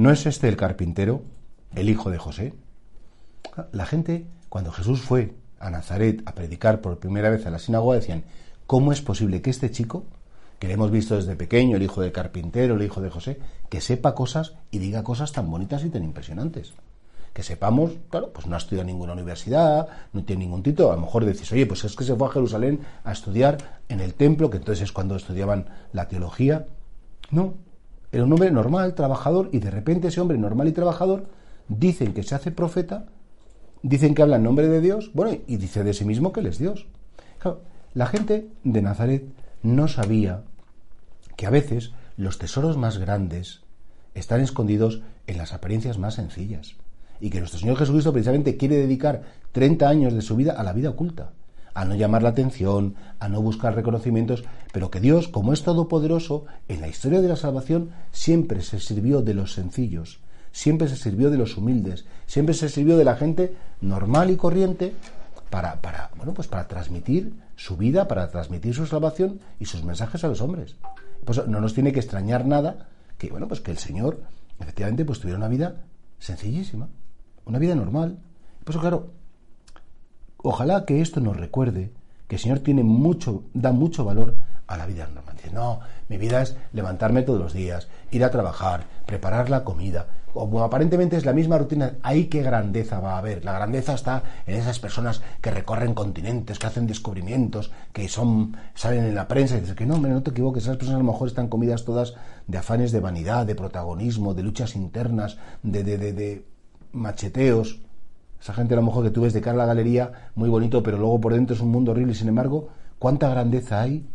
¿No es este el carpintero, el hijo de José? La gente, cuando Jesús fue a Nazaret a predicar por primera vez a la sinagoga, decían, ¿cómo es posible que este chico, que le hemos visto desde pequeño, el hijo del carpintero, el hijo de José, que sepa cosas y diga cosas tan bonitas y tan impresionantes? Que sepamos, claro, pues no ha estudiado en ninguna universidad, no tiene ningún título, a lo mejor decís, oye, pues es que se fue a Jerusalén a estudiar en el templo, que entonces es cuando estudiaban la teología. No, era un hombre normal, trabajador, y de repente ese hombre normal y trabajador dicen que se hace profeta, dicen que habla en nombre de Dios, bueno, y dice de sí mismo que él es Dios. la gente de Nazaret no sabía que a veces los tesoros más grandes están escondidos en las apariencias más sencillas. Y que nuestro Señor Jesucristo precisamente quiere dedicar 30 años de su vida a la vida oculta a no llamar la atención, a no buscar reconocimientos, pero que Dios, como es todopoderoso, en la historia de la salvación siempre se sirvió de los sencillos, siempre se sirvió de los humildes, siempre se sirvió de la gente normal y corriente para, para, bueno, pues para transmitir su vida, para transmitir su salvación y sus mensajes a los hombres. Pues no nos tiene que extrañar nada que, bueno, pues que el Señor efectivamente pues tuviera una vida sencillísima, una vida normal. Pues claro, Ojalá que esto nos recuerde que el Señor tiene mucho, da mucho valor a la vida normal. Dice, no, mi vida es levantarme todos los días, ir a trabajar, preparar la comida. Como aparentemente es la misma rutina, ¿ahí qué grandeza va a haber? La grandeza está en esas personas que recorren continentes, que hacen descubrimientos, que son, salen en la prensa y dicen que no, hombre, no te equivoques, esas personas a lo mejor están comidas todas de afanes de vanidad, de protagonismo, de luchas internas, de, de, de, de macheteos. Esa gente a lo mejor que tú ves de cara a la galería, muy bonito, pero luego por dentro es un mundo horrible sin embargo, ¿cuánta grandeza hay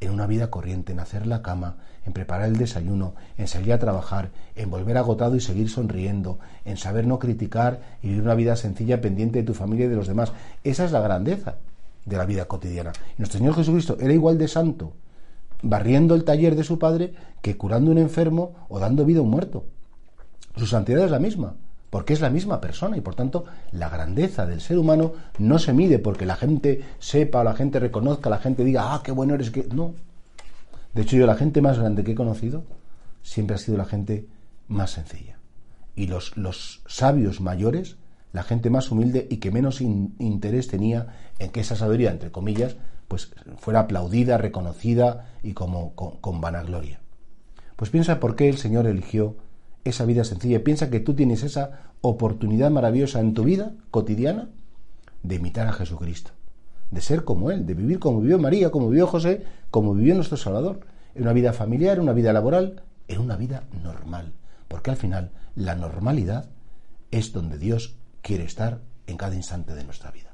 en una vida corriente, en hacer la cama, en preparar el desayuno, en salir a trabajar, en volver agotado y seguir sonriendo, en saber no criticar y vivir una vida sencilla pendiente de tu familia y de los demás? Esa es la grandeza de la vida cotidiana. Nuestro Señor Jesucristo era igual de santo, barriendo el taller de su Padre, que curando un enfermo o dando vida a un muerto. Su santidad es la misma porque es la misma persona y por tanto la grandeza del ser humano no se mide porque la gente sepa o la gente reconozca, la gente diga, ah, qué bueno eres, que no. De hecho, yo la gente más grande que he conocido siempre ha sido la gente más sencilla. Y los, los sabios mayores, la gente más humilde y que menos interés tenía en que esa sabiduría, entre comillas, pues fuera aplaudida, reconocida y como con, con vanagloria. Pues piensa por qué el Señor eligió esa vida sencilla. Piensa que tú tienes esa oportunidad maravillosa en tu vida cotidiana de imitar a Jesucristo, de ser como Él, de vivir como vivió María, como vivió José, como vivió nuestro Salvador, en una vida familiar, en una vida laboral, en una vida normal. Porque al final la normalidad es donde Dios quiere estar en cada instante de nuestra vida.